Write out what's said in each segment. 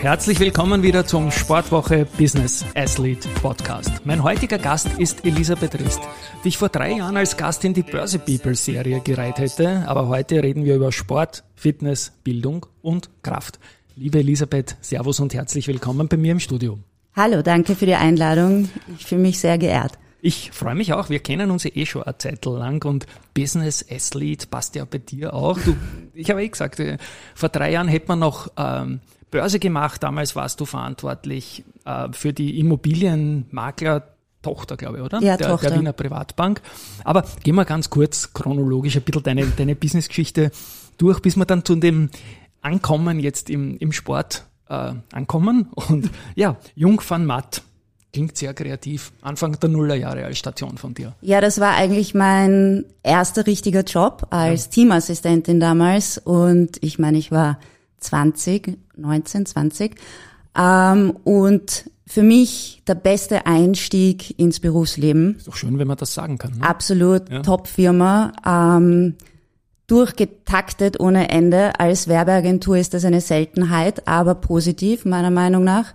Herzlich willkommen wieder zum Sportwoche Business Athlete Podcast. Mein heutiger Gast ist Elisabeth Rist, die ich vor drei Jahren als Gast in die Börse People Serie gereiht hätte, aber heute reden wir über Sport, Fitness, Bildung und Kraft. Liebe Elisabeth, Servus und herzlich willkommen bei mir im Studio. Hallo, danke für die Einladung. Ich fühle mich sehr geehrt. Ich freue mich auch. Wir kennen uns eh schon eine Zeit lang und Business Athlete passt ja bei dir auch. Du, ich habe eh gesagt, äh, vor drei Jahren hätte man noch ähm, Börse gemacht. Damals warst du verantwortlich äh, für die Immobilienmakler Tochter, glaube ich, oder? Ja, der, Tochter. der Wiener Privatbank. Aber gehen wir ganz kurz chronologisch ein bisschen deine, deine Businessgeschichte durch, bis wir dann zu dem Ankommen jetzt im, im Sport äh, ankommen. Und ja, Jung van Matt klingt sehr kreativ. Anfang der Nullerjahre als Station von dir. Ja, das war eigentlich mein erster richtiger Job als ja. Teamassistentin damals. Und ich meine, ich war 20, 19, 20. Ähm, und für mich der beste Einstieg ins Berufsleben. Ist doch schön, wenn man das sagen kann. Ne? Absolut, ja. Top-Firma. Ähm, durchgetaktet ohne Ende. Als Werbeagentur ist das eine Seltenheit, aber positiv meiner Meinung nach.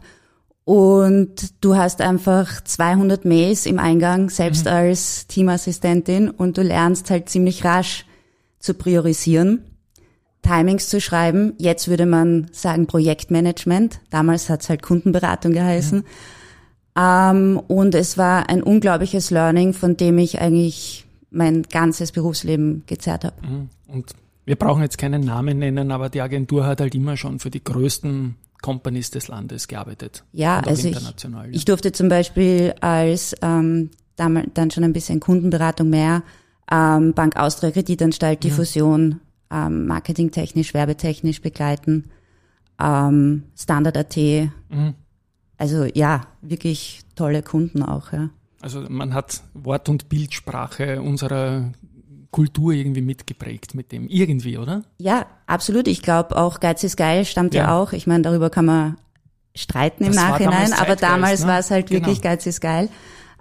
Und du hast einfach 200 Mails im Eingang, selbst mhm. als Teamassistentin, und du lernst halt ziemlich rasch zu priorisieren. Timings zu schreiben. Jetzt würde man sagen Projektmanagement. Damals hat es halt Kundenberatung geheißen. Ja. Ähm, und es war ein unglaubliches Learning, von dem ich eigentlich mein ganzes Berufsleben gezerrt habe. Mhm. Und wir brauchen jetzt keinen Namen nennen, aber die Agentur hat halt immer schon für die größten Companies des Landes gearbeitet. Ja, also ich, ich durfte zum Beispiel als ähm, damals dann schon ein bisschen Kundenberatung mehr, ähm, Bank Austria Kreditanstalt, die ja. Ähm, marketingtechnisch, werbetechnisch begleiten. Ähm, Standard.at. Mhm. Also ja, wirklich tolle Kunden auch, ja. Also man hat Wort- und Bildsprache unserer Kultur irgendwie mitgeprägt mit dem irgendwie, oder? Ja, absolut. Ich glaube auch Geiz ist geil stammt ja, ja auch. Ich meine, darüber kann man streiten das im Nachhinein, damals aber damals ne? war es halt wirklich genau. Geiz ist geil.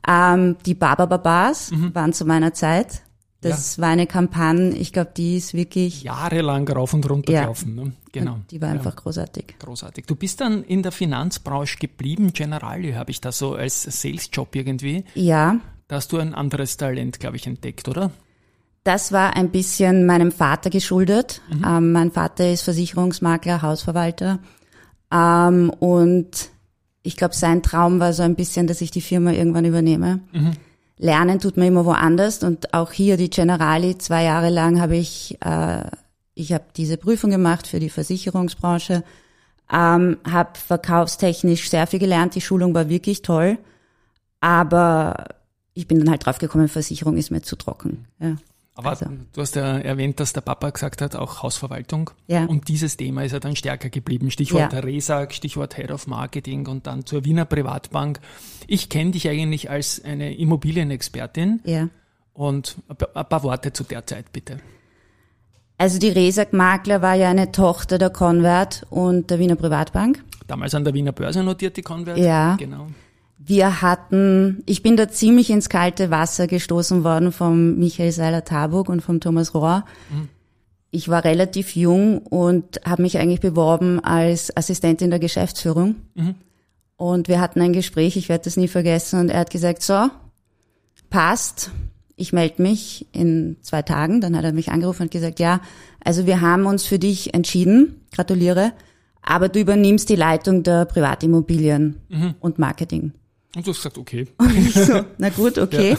Ähm, die Baba Babas mhm. waren zu meiner Zeit das ja. war eine Kampagne, ich glaube, die ist wirklich jahrelang rauf und runter ja. gelaufen. Ne? Genau. Und die war einfach ja. großartig. Großartig. Du bist dann in der Finanzbranche geblieben, Generali habe ich da so als Sales-Job irgendwie. Ja. Da hast du ein anderes Talent, glaube ich, entdeckt, oder? Das war ein bisschen meinem Vater geschuldet. Mhm. Ähm, mein Vater ist Versicherungsmakler, Hausverwalter. Ähm, und ich glaube, sein Traum war so ein bisschen, dass ich die Firma irgendwann übernehme. Mhm. Lernen tut man immer woanders und auch hier die Generali, zwei Jahre lang habe ich, äh, ich habe diese Prüfung gemacht für die Versicherungsbranche, ähm, habe verkaufstechnisch sehr viel gelernt, die Schulung war wirklich toll, aber ich bin dann halt draufgekommen, Versicherung ist mir zu trocken. Ja. Aber also. du hast ja erwähnt, dass der Papa gesagt hat, auch Hausverwaltung. Ja. Und dieses Thema ist ja dann stärker geblieben. Stichwort ja. Resag, Stichwort Head of Marketing und dann zur Wiener Privatbank. Ich kenne dich eigentlich als eine Immobilienexpertin. Ja. Und ein paar Worte zu der Zeit, bitte. Also die Resag Makler war ja eine Tochter der Convert und der Wiener Privatbank. Damals an der Wiener Börse notiert die Convert. Ja. Genau. Wir hatten, ich bin da ziemlich ins kalte Wasser gestoßen worden vom Michael Seiler-Tarburg und vom Thomas Rohr. Mhm. Ich war relativ jung und habe mich eigentlich beworben als Assistentin der Geschäftsführung. Mhm. Und wir hatten ein Gespräch, ich werde das nie vergessen, und er hat gesagt, so, passt, ich melde mich in zwei Tagen. Dann hat er mich angerufen und gesagt, ja, also wir haben uns für dich entschieden, gratuliere, aber du übernimmst die Leitung der Privatimmobilien mhm. und Marketing. Und du hast gesagt, okay. Und ich so, na gut, okay.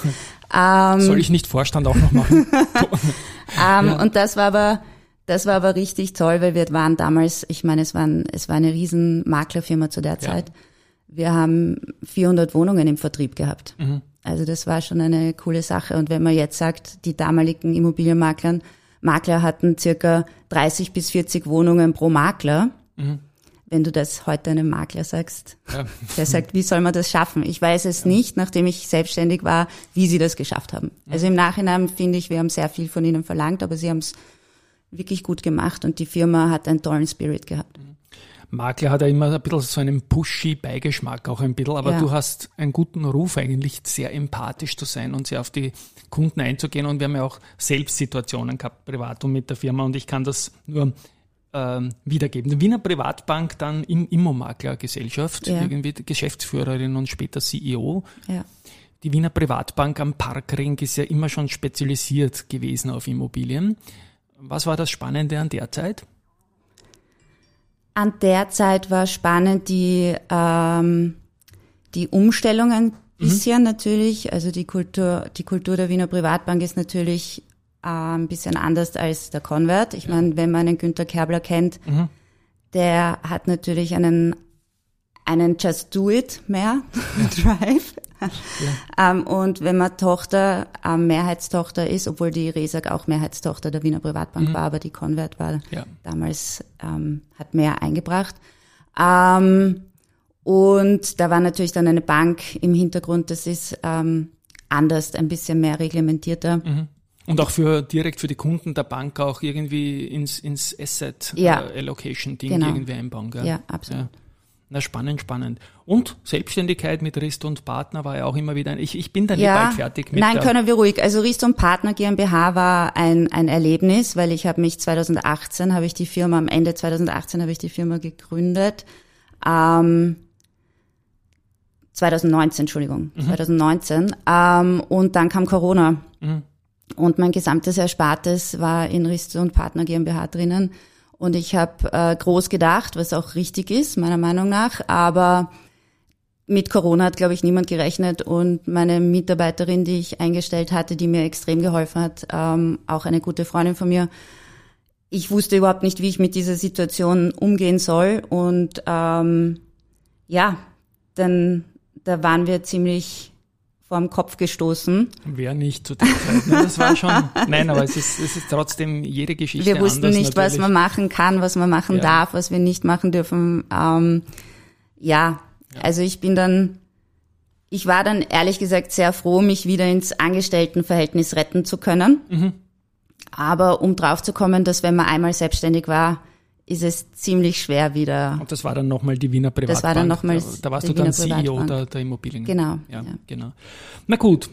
Ja. Ähm, Soll ich nicht Vorstand auch noch machen? ähm, ja. Und das war aber, das war aber richtig toll, weil wir waren damals, ich meine, es, waren, es war eine riesen Maklerfirma zu der Zeit. Ja. Wir haben 400 Wohnungen im Vertrieb gehabt. Mhm. Also das war schon eine coole Sache. Und wenn man jetzt sagt, die damaligen Immobilienmaklern, Makler hatten circa 30 bis 40 Wohnungen pro Makler. Mhm wenn du das heute einem Makler sagst, ja. der sagt, wie soll man das schaffen? Ich weiß es ja. nicht, nachdem ich selbstständig war, wie sie das geschafft haben. Also im Nachhinein finde ich, wir haben sehr viel von ihnen verlangt, aber sie haben es wirklich gut gemacht und die Firma hat einen tollen Spirit gehabt. Makler hat ja immer ein bisschen so einen pushy Beigeschmack auch ein bisschen, aber ja. du hast einen guten Ruf eigentlich, sehr empathisch zu sein und sehr auf die Kunden einzugehen und wir haben ja auch selbst Situationen gehabt, privat und mit der Firma und ich kann das nur ähm, wiedergeben. Die Wiener Privatbank dann im Immomaklergesellschaft, ja. irgendwie Geschäftsführerin und später CEO. Ja. Die Wiener Privatbank am Parkring ist ja immer schon spezialisiert gewesen auf Immobilien. Was war das Spannende an der Zeit? An der Zeit war spannend die, ähm, die Umstellungen bisher mhm. natürlich. Also die Kultur, die Kultur der Wiener Privatbank ist natürlich äh, ein bisschen anders als der Convert. Ich meine, wenn man einen Günter Kerbler kennt, mhm. der hat natürlich einen einen Just Do It mehr. Drive. Ja. Ähm, und wenn man Tochter, ähm, Mehrheitstochter ist, obwohl die Resag auch Mehrheitstochter der Wiener Privatbank mhm. war, aber die Convert war ja. damals, ähm, hat mehr eingebracht. Ähm, und da war natürlich dann eine Bank im Hintergrund, das ist ähm, anders, ein bisschen mehr reglementierter. Mhm. Und auch für direkt für die Kunden der Bank auch irgendwie ins, ins Asset ja. äh, Allocation Ding genau. irgendwie einbauen. Gell? Ja, absolut. Ja. Na, spannend, spannend. Und Selbstständigkeit mit Rist und Partner war ja auch immer wieder ein, ich, ich bin da nicht ja, bald fertig mit. Nein, können wir ruhig. Also Rist und Partner GmbH war ein, ein Erlebnis, weil ich habe mich 2018, habe ich die Firma, am Ende 2018 habe ich die Firma gegründet. Ähm, 2019, Entschuldigung, mhm. 2019. Ähm, und dann kam Corona. Mhm. Und mein gesamtes Erspartes war in Rist und Partner GmbH drinnen. Und ich habe äh, groß gedacht, was auch richtig ist, meiner Meinung nach. Aber mit Corona hat, glaube ich, niemand gerechnet. Und meine Mitarbeiterin, die ich eingestellt hatte, die mir extrem geholfen hat, ähm, auch eine gute Freundin von mir, ich wusste überhaupt nicht, wie ich mit dieser Situation umgehen soll. Und ähm, ja, dann da waren wir ziemlich vorm Kopf gestoßen. Wer nicht zu der Zeit. Ne? Das war schon, nein, aber es ist, es ist trotzdem jede Geschichte Wir wussten nicht, natürlich. was man machen kann, was man machen ja. darf, was wir nicht machen dürfen. Ähm, ja, ja, also ich bin dann, ich war dann ehrlich gesagt sehr froh, mich wieder ins Angestelltenverhältnis retten zu können. Mhm. Aber um drauf zu kommen, dass wenn man einmal selbstständig war, ist es ziemlich schwer wieder. Und das war dann nochmal die Wiener Privatbank. Das war dann nochmal. Da, da warst du dann CEO der, der Immobilien. Genau. Ja, ja, genau. Na gut.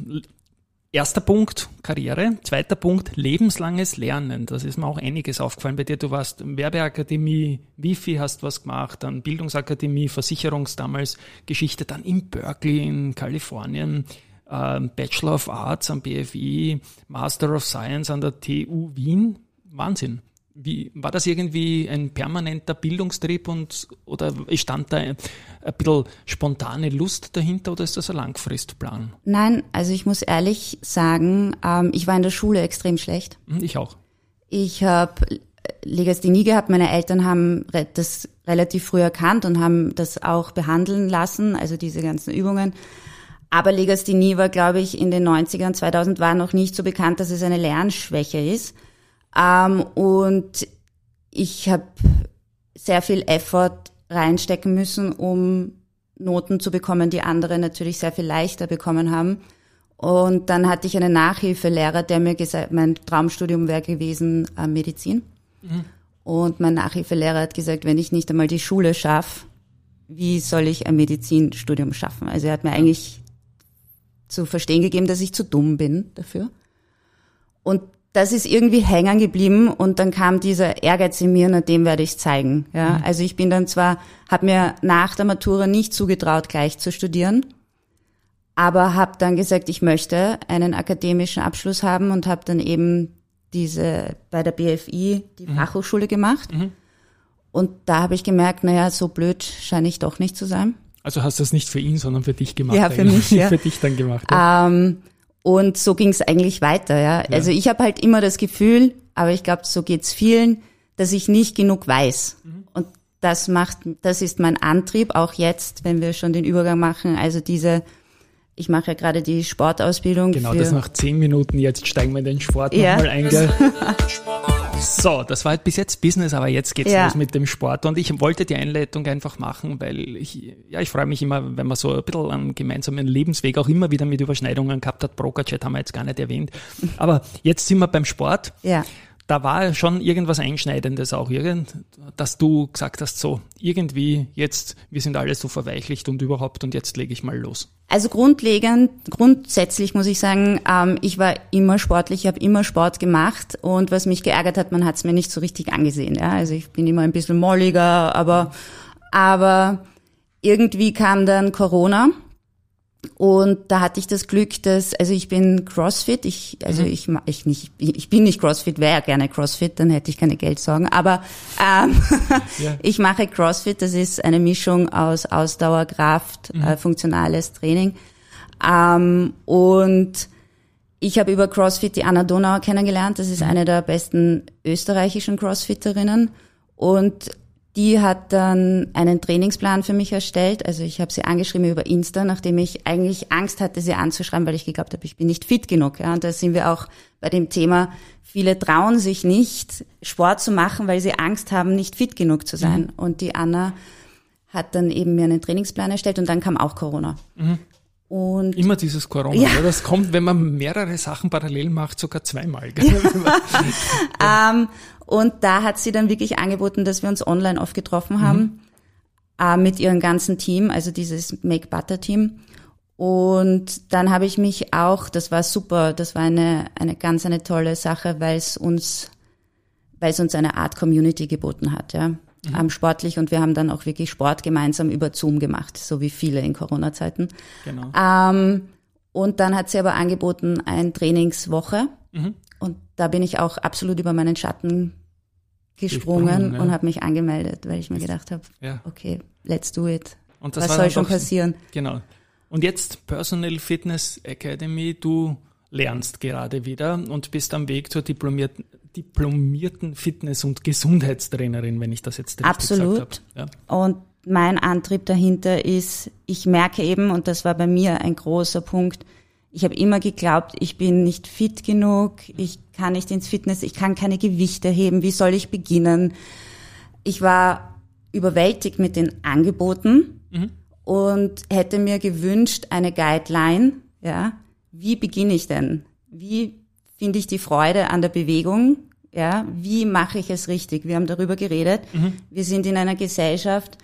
Erster Punkt, Karriere. Zweiter Punkt, lebenslanges Lernen. Das ist mir auch einiges aufgefallen bei dir. Du warst Werbeakademie, Wifi hast was gemacht, dann Bildungsakademie, Versicherungs damals, Geschichte, dann in Berkeley in Kalifornien, äh, Bachelor of Arts am BFI, Master of Science an der TU Wien. Wahnsinn. Wie, war das irgendwie ein permanenter Bildungstrieb und oder stand da ein, ein bisschen spontane Lust dahinter oder ist das ein Langfristplan? Nein, also ich muss ehrlich sagen, ähm, ich war in der Schule extrem schlecht. Hm, ich auch. Ich habe Legasthenie gehabt. Meine Eltern haben das relativ früh erkannt und haben das auch behandeln lassen, also diese ganzen Übungen. Aber Legasthenie war, glaube ich, in den 90ern, 2000 war noch nicht so bekannt, dass es eine Lernschwäche ist. Ähm, und ich habe sehr viel Effort reinstecken müssen, um Noten zu bekommen, die andere natürlich sehr viel leichter bekommen haben. Und dann hatte ich einen Nachhilfelehrer, der mir gesagt, mein Traumstudium wäre gewesen äh, Medizin. Mhm. Und mein Nachhilfelehrer hat gesagt, wenn ich nicht einmal die Schule schaffe, wie soll ich ein Medizinstudium schaffen? Also er hat mir eigentlich zu verstehen gegeben, dass ich zu dumm bin dafür. Und das ist irgendwie hängen geblieben und dann kam dieser Ehrgeiz in mir, na dem werde ich zeigen. Ja, mhm. also ich bin dann zwar, habe mir nach der Matura nicht zugetraut, gleich zu studieren, aber habe dann gesagt, ich möchte einen akademischen Abschluss haben und habe dann eben diese bei der BFI die mhm. Fachhochschule gemacht. Mhm. Und da habe ich gemerkt, naja, so blöd scheine ich doch nicht zu sein. Also hast du das nicht für ihn, sondern für dich gemacht? Ja, für mich. Ja. für dich dann gemacht. Ja. Ähm, und so ging es eigentlich weiter, ja. ja. Also ich habe halt immer das Gefühl, aber ich glaube, so geht's vielen, dass ich nicht genug weiß. Mhm. Und das macht, das ist mein Antrieb, auch jetzt, wenn wir schon den Übergang machen. Also diese, ich mache ja gerade die Sportausbildung. Genau, das nach zehn Minuten, jetzt steigen wir in den Sport ja. nochmal ein. So, das war halt bis jetzt Business, aber jetzt geht's Ja. los mit dem Sport. Und ich wollte die Einleitung einfach machen, weil ich, ja, ich freue mich immer, wenn man so ein bisschen einen gemeinsamen Lebensweg auch immer wieder mit Überschneidungen gehabt hat. Brokerchat haben wir jetzt gar nicht erwähnt. Aber jetzt sind wir beim Sport. Ja. Da war schon irgendwas Einschneidendes auch, irgend, dass du gesagt hast, so, irgendwie jetzt, wir sind alle so verweichlicht und überhaupt und jetzt lege ich mal los. Also grundlegend, grundsätzlich muss ich sagen, ähm, ich war immer sportlich, ich habe immer Sport gemacht und was mich geärgert hat, man hat es mir nicht so richtig angesehen. Ja? Also ich bin immer ein bisschen molliger, aber, aber irgendwie kam dann Corona und da hatte ich das Glück, dass, also ich bin Crossfit, ich, also ich, ma- ich nicht, ich ich bin nicht Crossfit, wäre ja gerne Crossfit, dann hätte ich keine Geldsorgen, aber ähm, Ja. ich mache Crossfit, das ist eine Mischung aus Ausdauer, Kraft, äh, funktionales Training. Ähm, und ich habe über CrossFit die Anna Donauer kennengelernt. Das ist eine der besten österreichischen Crossfitterinnen. Und die hat dann einen Trainingsplan für mich erstellt. Also ich habe sie angeschrieben über Insta, nachdem ich eigentlich Angst hatte, sie anzuschreiben, weil ich geglaubt habe, ich bin nicht fit genug. Ja, und da sind wir auch bei dem Thema, viele trauen sich nicht, Sport zu machen, weil sie Angst haben, nicht fit genug zu sein. Und die Anna hat dann eben mir einen Trainingsplan erstellt und dann kam auch Corona. Und Immer dieses Corona. Ja. Ja. Das kommt, wenn man mehrere Sachen parallel macht, sogar zweimal. gell? Ähm, und da hat sie dann wirklich angeboten, dass wir uns online oft getroffen haben äh, mit ihrem ganzen Team, also dieses Make Butter Team. Und dann habe ich mich auch, das war super, das war eine, eine ganz eine tolle Sache, weil es uns, weil es uns eine Art Community geboten hat, ja. Ähm, sportlich und wir haben dann auch wirklich Sport gemeinsam über Zoom gemacht, so wie viele in Corona-Zeiten. genau. Ähm, und dann hat sie aber angeboten, eine Trainingswoche. Mhm. Und da bin ich auch absolut über meinen Schatten gesprungen, Gesprungen, ja. und habe mich angemeldet, weil ich mir gedacht habe, Ja. okay, let's do it. Und das Was soll schon passieren? Genau. Und jetzt Personal Fitness Academy, du lernst gerade wieder und bist am Weg zur diplomierten, diplomierten Fitness- und Gesundheitstrainerin, wenn ich das jetzt richtig Absolut. gesagt habe. Ja. Und mein Antrieb dahinter ist, ich merke eben, und das war bei mir ein großer Punkt, ich habe immer geglaubt, ich bin nicht fit genug, ich kann nicht ins Fitness, ich kann keine Gewichte heben, wie soll ich beginnen? Ich war überwältigt mit den Angeboten und hätte mir gewünscht, eine Guideline, ja, wie beginne ich denn? Wie finde ich die Freude an der Bewegung? Ja, wie mache ich es richtig? Wir haben darüber geredet. Wir sind in einer Gesellschaft,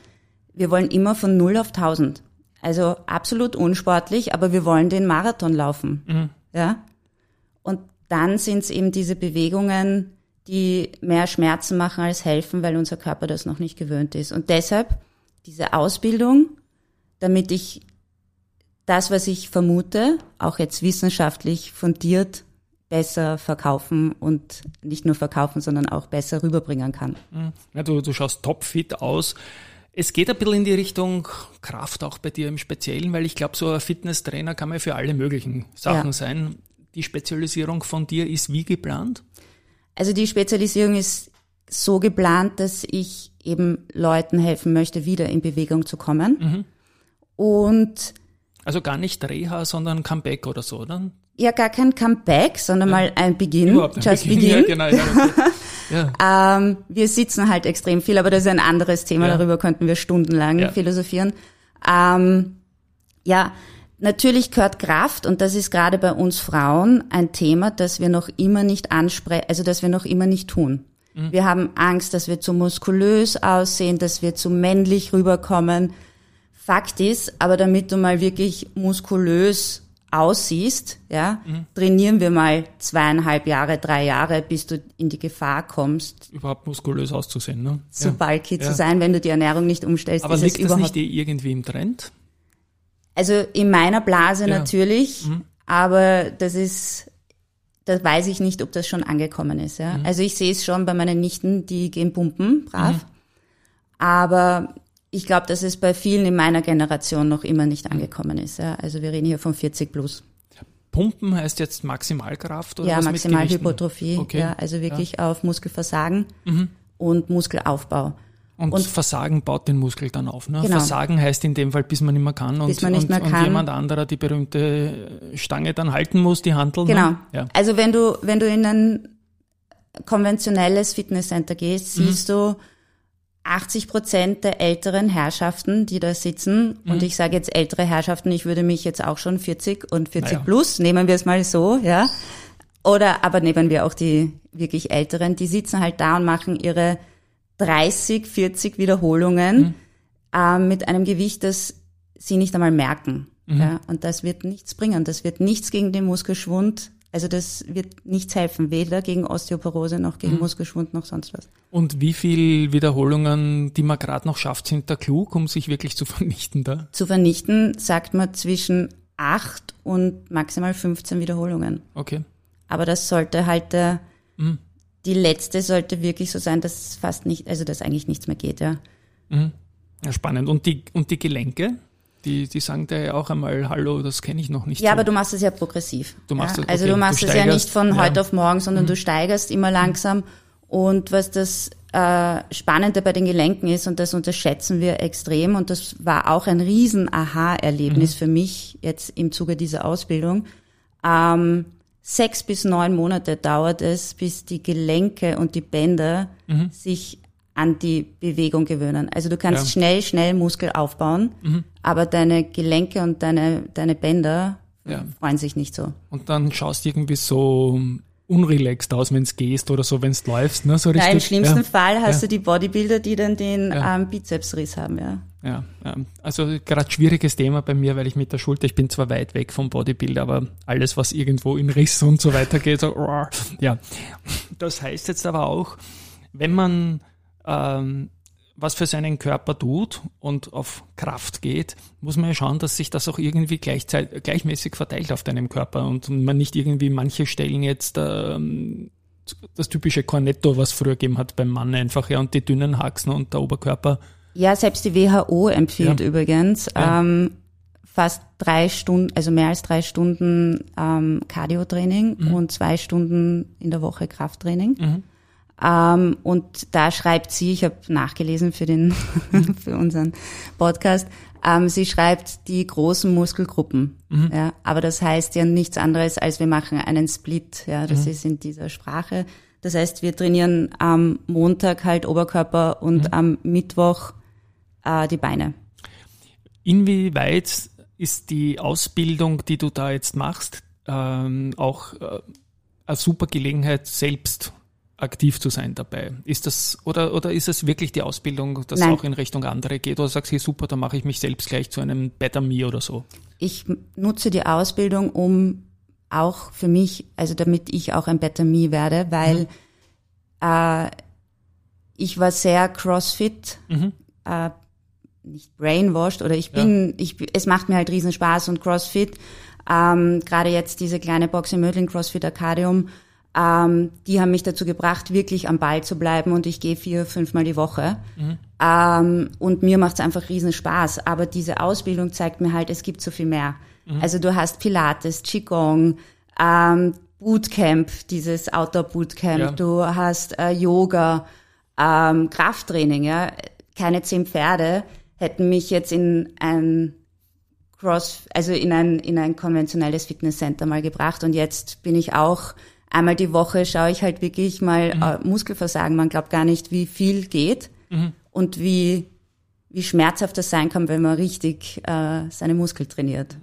wir wollen immer von 0 auf 1000. Also absolut unsportlich, aber wir wollen den Marathon laufen. Ja? Und dann sind es eben diese Bewegungen, die mehr Schmerzen machen als helfen, weil unser Körper das noch nicht gewöhnt ist. Und deshalb diese Ausbildung, damit ich das, was ich vermute, auch jetzt wissenschaftlich fundiert, besser verkaufen und nicht nur verkaufen, sondern auch besser rüberbringen kann. Ja, du, du schaust topfit aus. Es geht ein bisschen in die Richtung Kraft auch bei dir im Speziellen, weil ich glaube, so ein Fitnesstrainer kann man für alle möglichen Sachen Ja. sein. Die Spezialisierung von dir ist wie geplant? Also die Spezialisierung ist so geplant, dass ich eben Leuten helfen möchte, wieder in Bewegung zu kommen. Und Also gar nicht Reha, sondern Comeback oder so, oder? Ja, gar kein Comeback, sondern mal ein Beginn, ein just Beginn. begin. Ja, genau, ja, ja. Ähm, wir sitzen halt extrem viel, aber das ist ein anderes Thema, Ja. darüber könnten wir stundenlang Ja. philosophieren. Ähm, ja, natürlich gehört Kraft und das ist gerade bei uns Frauen ein Thema, das wir noch immer nicht ansprechen, also das wir noch immer nicht tun. Mhm. Wir haben Angst, dass wir zu muskulös aussehen, dass wir zu männlich rüberkommen. Fakt ist, aber damit du mal wirklich muskulös aussiehst, ja, Mhm. trainieren wir mal zweieinhalb Jahre, drei Jahre, bis du in die Gefahr kommst, Überhaupt muskulös auszusehen, ne? zu ja. bulky Ja. zu sein, wenn du die Ernährung nicht umstellst. Aber ist liegt das überhaupt nicht irgendwie im Trend? Also in meiner Blase Ja. Mhm. natürlich, aber das ist, das weiß ich nicht, ob das schon angekommen ist. Ja? Mhm. Also ich sehe es schon bei meinen Nichten, die gehen pumpen, brav. Mhm. Aber ich glaube, dass es bei vielen in meiner Generation noch immer Mhm. nicht angekommen ist. Ja? Also wir reden hier von 40 plus. Pumpen heißt jetzt Maximalkraft oder ja, was? Maximalhypertrophie. Okay. Ja, also wirklich auf Muskelversagen und Muskelaufbau. Und, Und- Versagen baut den Muskel dann auf. Ne? Genau. Versagen heißt in dem Fall, bis man nicht mehr kann und, Bis man nicht und, mehr und kann. jemand anderer die berühmte Stange dann halten muss, die Handel. Genau. Ne? Ja. Also wenn du, wenn du in ein, konventionelles Fitnesscenter gehst, Mhm. siehst du 80 Prozent der älteren Herrschaften, die da sitzen. Mhm. Und ich sage jetzt ältere Herrschaften, ich würde mich jetzt auch schon 40 und 40 Naja. plus, nehmen wir es mal so, ja. Oder aber nehmen wir auch die wirklich Älteren, die sitzen halt da und machen ihre 30, 40 Wiederholungen ähm, mit einem Gewicht, das sie nicht einmal merken. Ja, und das wird nichts bringen. Das wird nichts gegen den Muskelschwund. Also das wird nichts helfen, weder gegen Osteoporose noch gegen Muskelschwund noch sonst was. Und wie viel Wiederholungen, die man gerade noch schafft, sind da klug, um sich wirklich zu vernichten da? Zu vernichten sagt man zwischen 8 und maximal 15 Wiederholungen. Okay. Aber das sollte halt der, die letzte sollte wirklich so sein, dass fast nicht, also dass eigentlich nichts mehr geht, ja. Ja, spannend. Und die, und die Gelenke? Die, die sagen dir ja auch einmal, hallo, das kenne ich noch nicht. Ja, so. aber du machst es ja progressiv. Du machst ja? es- Also okay, du machst du es ja nicht von ja. Mhm. heute auf morgen, sondern du steigerst immer langsam. Und was das äh, Spannende bei den Gelenken ist, und das unterschätzen wir extrem, und das war auch ein riesen Aha-Erlebnis Mhm. für mich jetzt im Zuge dieser Ausbildung. Ähm, sechs bis neun Monate dauert es, bis die Gelenke und die Bänder Mhm. sich an die Bewegung gewöhnen. Also du kannst Ja. Mhm. schnell, schnell Muskel aufbauen, aber deine Gelenke und deine, deine Bänder Ja. freuen sich nicht so. Und dann schaust du irgendwie so unrelaxed aus, wenn es gehst oder so, wenn es läufst, ne? So richtig. Ja, Im schlimmsten ja. Fall hast du die Bodybuilder, die dann den ähm, Bizepsriss haben, ja. Ja, also gerade schwieriges Thema bei mir, weil ich mit der Schulter, ich bin zwar weit weg vom Bodybuilder, aber alles, was irgendwo in Riss und so weiter geht, so, ja. Das heißt jetzt aber auch, wenn man ähm, was für seinen Körper tut und auf Kraft geht, muss man ja schauen, dass sich das auch irgendwie gleichzeitig, gleichmäßig verteilt auf deinem Körper und man nicht irgendwie manche Stellen jetzt ähm, das typische Cornetto, was früher gegeben hat beim Mann einfach, ja, und die dünnen Haxen und der Oberkörper Ja, selbst die WHO empfiehlt Ja. übrigens Ja. ähm, fast drei Stunden, also mehr als drei Stunden ähm, Cardio-Training Mhm. und zwei Stunden in der Woche Krafttraining. Ähm, und da schreibt sie, ich habe nachgelesen für den für unseren Podcast, ähm, sie schreibt die großen Muskelgruppen. Ja, aber das heißt ja nichts anderes, als wir machen einen Split. Ja, das ist in dieser Sprache. Das heißt, wir trainieren am Montag halt Oberkörper und am Mittwoch äh, die Beine. Inwieweit ist die Ausbildung, die du da jetzt machst, ähm, auch äh, eine super Gelegenheit, selbst aktiv zu sein dabei? Ist das oder oder ist es wirklich die Ausbildung, dass Nein. auch in Richtung andere geht? Oder sagst du, hey, super, da mache ich mich selbst gleich zu einem Better Me oder so? Ich nutze die Ausbildung, um auch für mich, also damit ich auch ein Better Me werde, weil äh, ich war sehr CrossFit, äh, nicht brainwashed oder ich bin, ich, es macht mir halt riesen Spaß und CrossFit, ähm, gerade jetzt diese kleine Box in Mödling, CrossFit Arcadium, ähm, die haben mich dazu gebracht, wirklich am Ball zu bleiben und ich gehe vier, fünfmal die Woche. Ähm, und mir macht es einfach riesen Spaß. Aber diese Ausbildung zeigt mir halt, es gibt so viel mehr. Also du hast Pilates, Qigong, ähm, Bootcamp, dieses Outdoor-Bootcamp, Ja. du hast äh, Yoga, ähm, Krafttraining, ja. Keine zehn Pferde hätten mich jetzt in ein Cross, also in ein, in ein konventionelles Fitnesscenter mal gebracht und jetzt bin ich auch einmal die Woche schaue ich halt wirklich mal äh, Muskelversagen. Man glaubt gar nicht, wie viel geht und wie, wie schmerzhaft das sein kann, wenn man richtig äh, seine Muskel trainiert.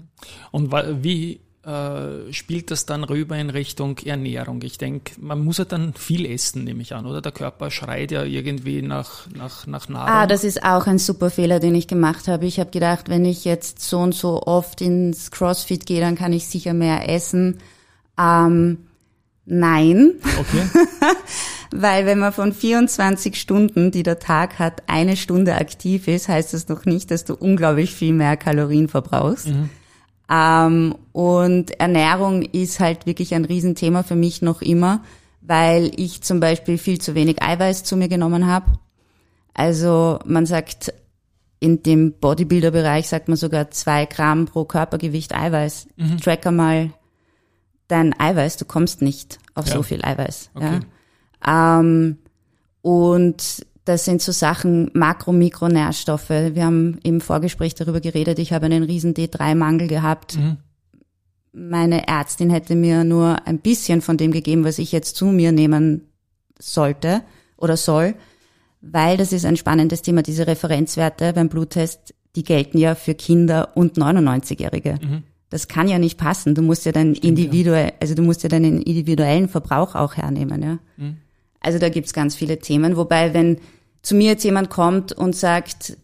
Und wie äh, spielt das dann rüber in Richtung Ernährung? Ich denke, man muss ja dann viel essen, nehme ich an, oder? Der Körper schreit ja irgendwie nach, nach, nach Nahrung. Ah, das ist auch ein super Fehler, den ich gemacht habe. Ich habe gedacht, wenn ich jetzt so und so oft ins CrossFit gehe, dann kann ich sicher mehr essen. Ähm, nein, okay. weil wenn man von 24 Stunden, die der Tag hat, eine Stunde aktiv ist, heißt das noch nicht, dass du unglaublich viel mehr Kalorien verbrauchst. Ähm, und Ernährung ist halt wirklich ein Riesenthema für mich noch immer, weil ich zum Beispiel viel zu wenig Eiweiß zu mir genommen habe. Also man sagt, in dem Bodybuilder-Bereich sagt man sogar zwei Gramm pro Körpergewicht Eiweiß. Tracker mal dein Eiweiß, du kommst nicht auf Ja. so viel Eiweiß. Okay. Ja. Ähm, und das sind so Sachen, Makro-, Mikronährstoffe. Wir haben im Vorgespräch darüber geredet, ich habe einen riesen D3-Mangel gehabt. Meine Ärztin hätte mir nur ein bisschen von dem gegeben, was ich jetzt zu mir nehmen sollte oder soll, weil das ist ein spannendes Thema, diese Referenzwerte beim Bluttest, die gelten ja für Kinder und 99-Jährige. Mhm. Das kann ja nicht passen. Du musst ja dann individuell, also du musst ja deinen individuellen Verbrauch auch hernehmen, ja. Mhm. Also da gibt's ganz viele Themen. Wobei, wenn zu mir jetzt jemand kommt und sagt,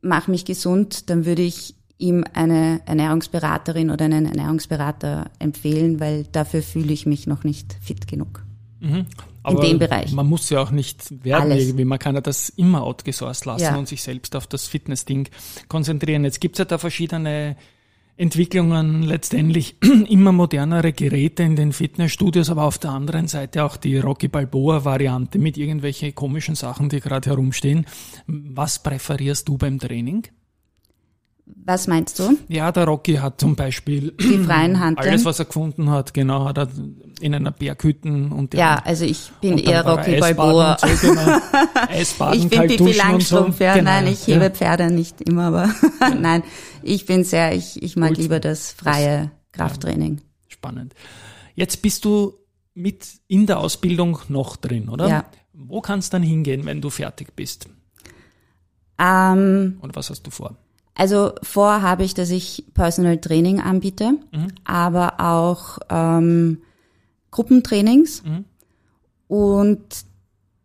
mach mich gesund, dann würde ich ihm eine Ernährungsberaterin oder einen Ernährungsberater empfehlen, weil dafür fühle ich mich noch nicht fit genug. Mhm. Aber in dem Bereich. Man muss ja auch nicht werden Alles. irgendwie. Man kann ja das immer outgesourced lassen ja. und sich selbst auf das Fitness-Ding konzentrieren. Jetzt gibt's ja da verschiedene Entwicklungen, letztendlich immer modernere Geräte in den Fitnessstudios, aber auf der anderen Seite auch die Rocky Balboa-Variante mit irgendwelchen komischen Sachen, die gerade herumstehen. Was präferierst du beim Training? Was meinst du? Ja, der Rocky hat zum Beispiel die freien Hanteln. Alles, was er gefunden hat, genau, hat er in einer Berghütten und ja, also ich bin eher Rocky Balboa. So, genau. Eisbaden, ich bin Pipi Langstrumpf, so. ja, genau, nein, ich hebe ja. Pferde nicht immer, aber nein, ich bin sehr, ich, ich mag Gut. lieber das freie Krafttraining. Spannend. Jetzt bist du mit in der Ausbildung noch drin, oder? Ja. Wo kannst du dann hingehen, wenn du fertig bist? Ähm, Und was hast du vor? Also vor habe ich, dass ich Personal Training anbiete, mhm. aber auch ähm, Gruppentrainings. Mhm. Und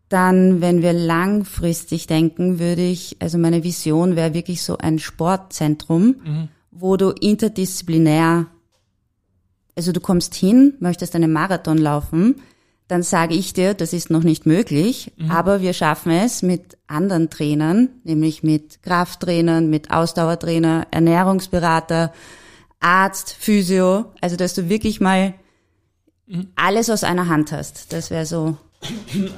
dann, wenn wir langfristig denken, würde ich, also meine Vision wäre wirklich so ein Sportzentrum, mhm. wo du interdisziplinär, also du kommst hin, möchtest einen Marathon laufen, dann sage ich dir, das ist noch nicht möglich, mhm. aber wir schaffen es mit anderen Trainern, nämlich mit Krafttrainern, mit Ausdauertrainer, Ernährungsberater, Arzt, Physio, also dass du wirklich mal mhm. alles aus einer Hand hast. Das wäre so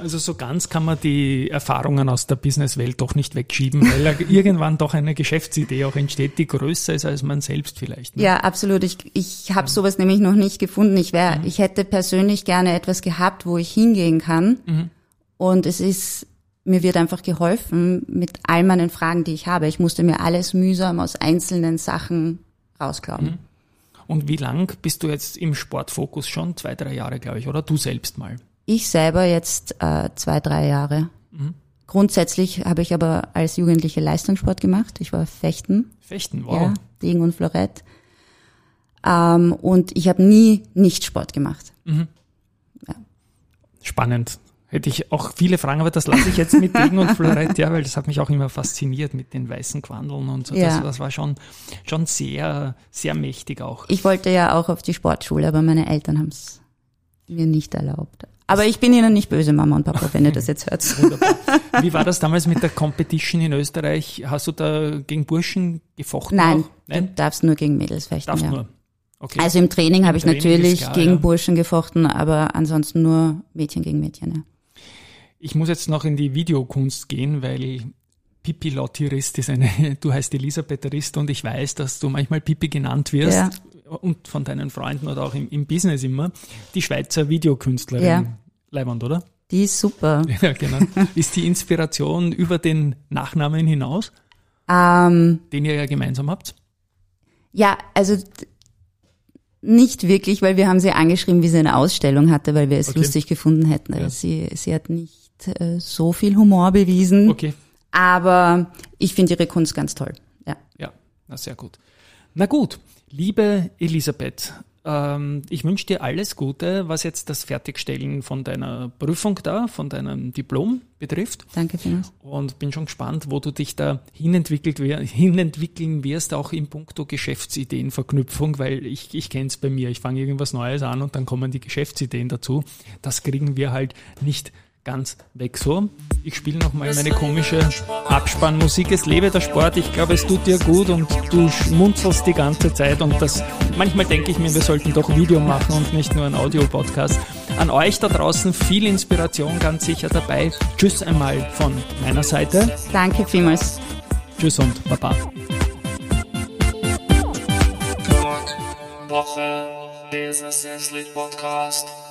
also so ganz kann man die Erfahrungen aus der Businesswelt doch nicht wegschieben, weil irgendwann doch eine Geschäftsidee auch entsteht, die größer ist als man selbst vielleicht. Ne? Ja, absolut. Ich, ich habe sowas nämlich noch nicht gefunden. Ich wäre, mhm. ich hätte persönlich gerne etwas gehabt, wo ich hingehen kann. Mhm. Und es ist, mir wird einfach geholfen mit all meinen Fragen, die ich habe. Ich musste mir alles mühsam aus einzelnen Sachen rausklauen. Mhm. Und wie lang bist du jetzt im Sportfokus schon? Zwei, drei Jahre, glaube ich, oder? Du selbst mal. Ich selber jetzt äh, zwei, drei Jahre. Mhm. Grundsätzlich habe ich aber als Jugendliche Leistungssport gemacht. Ich war Fechten. Fechten, wow. Ja, Degen und Florett. Ähm, und ich habe nie nicht Sport gemacht. Mhm. Ja. Spannend. Hätte ich auch viele Fragen, aber das lasse ich jetzt mit Degen und Florett, ja, weil das hat mich auch immer fasziniert mit den weißen Quandeln und so. Ja. Das, das war schon, schon sehr, sehr mächtig auch. Ich wollte ja auch auf die Sportschule, aber meine Eltern haben es mir nicht erlaubt. Aber ich bin Ihnen nicht böse, Mama und Papa, wenn ihr das jetzt hört. Wie war das damals mit der Competition in Österreich? Hast du da gegen Burschen gefochten? Nein, Nein? du darfst nur gegen Mädels fechten. Darfst ja. nur. Okay. Also im Training habe ich Training natürlich klar, gegen ja. Burschen gefochten, aber ansonsten nur Mädchen gegen Mädchen. Ja. Ich muss jetzt noch in die Videokunst gehen, weil Pippi Lottirist ist eine, du heißt Elisabeth Rist und ich weiß, dass du manchmal Pippi genannt wirst. Ja und von deinen Freunden oder auch im, im Business immer, die Schweizer Videokünstlerin. Ja. Leiband, oder? Die ist super. Ja, genau. Ist die Inspiration über den Nachnamen hinaus, ähm, den ihr ja gemeinsam habt? Ja, also nicht wirklich, weil wir haben sie angeschrieben, wie sie eine Ausstellung hatte, weil wir es okay. lustig gefunden hätten. Also ja. sie, sie hat nicht äh, so viel Humor bewiesen. Okay. Aber ich finde ihre Kunst ganz toll. Ja. Ja, na sehr gut. Na gut, Liebe Elisabeth, ähm, ich wünsche dir alles Gute, was jetzt das Fertigstellen von deiner Prüfung da, von deinem Diplom betrifft. Danke vielmals. Und bin schon gespannt, wo du dich da hinentwickelt, hinentwickeln wirst, auch in puncto Geschäftsideenverknüpfung, weil ich, ich kenne es bei mir. Ich fange irgendwas Neues an und dann kommen die Geschäftsideen dazu. Das kriegen wir halt nicht ganz weg so. Ich spiele nochmal meine komische Abspannmusik. Es lebe der Sport. Ich glaube, es tut dir gut und du schmunzelst die ganze Zeit. Und das, manchmal denke ich mir, wir sollten doch Video machen und nicht nur ein Audio-Podcast. An euch da draußen viel Inspiration ganz sicher dabei. Tschüss einmal von meiner Seite. Danke vielmals. Tschüss und Baba. Woche, Podcast.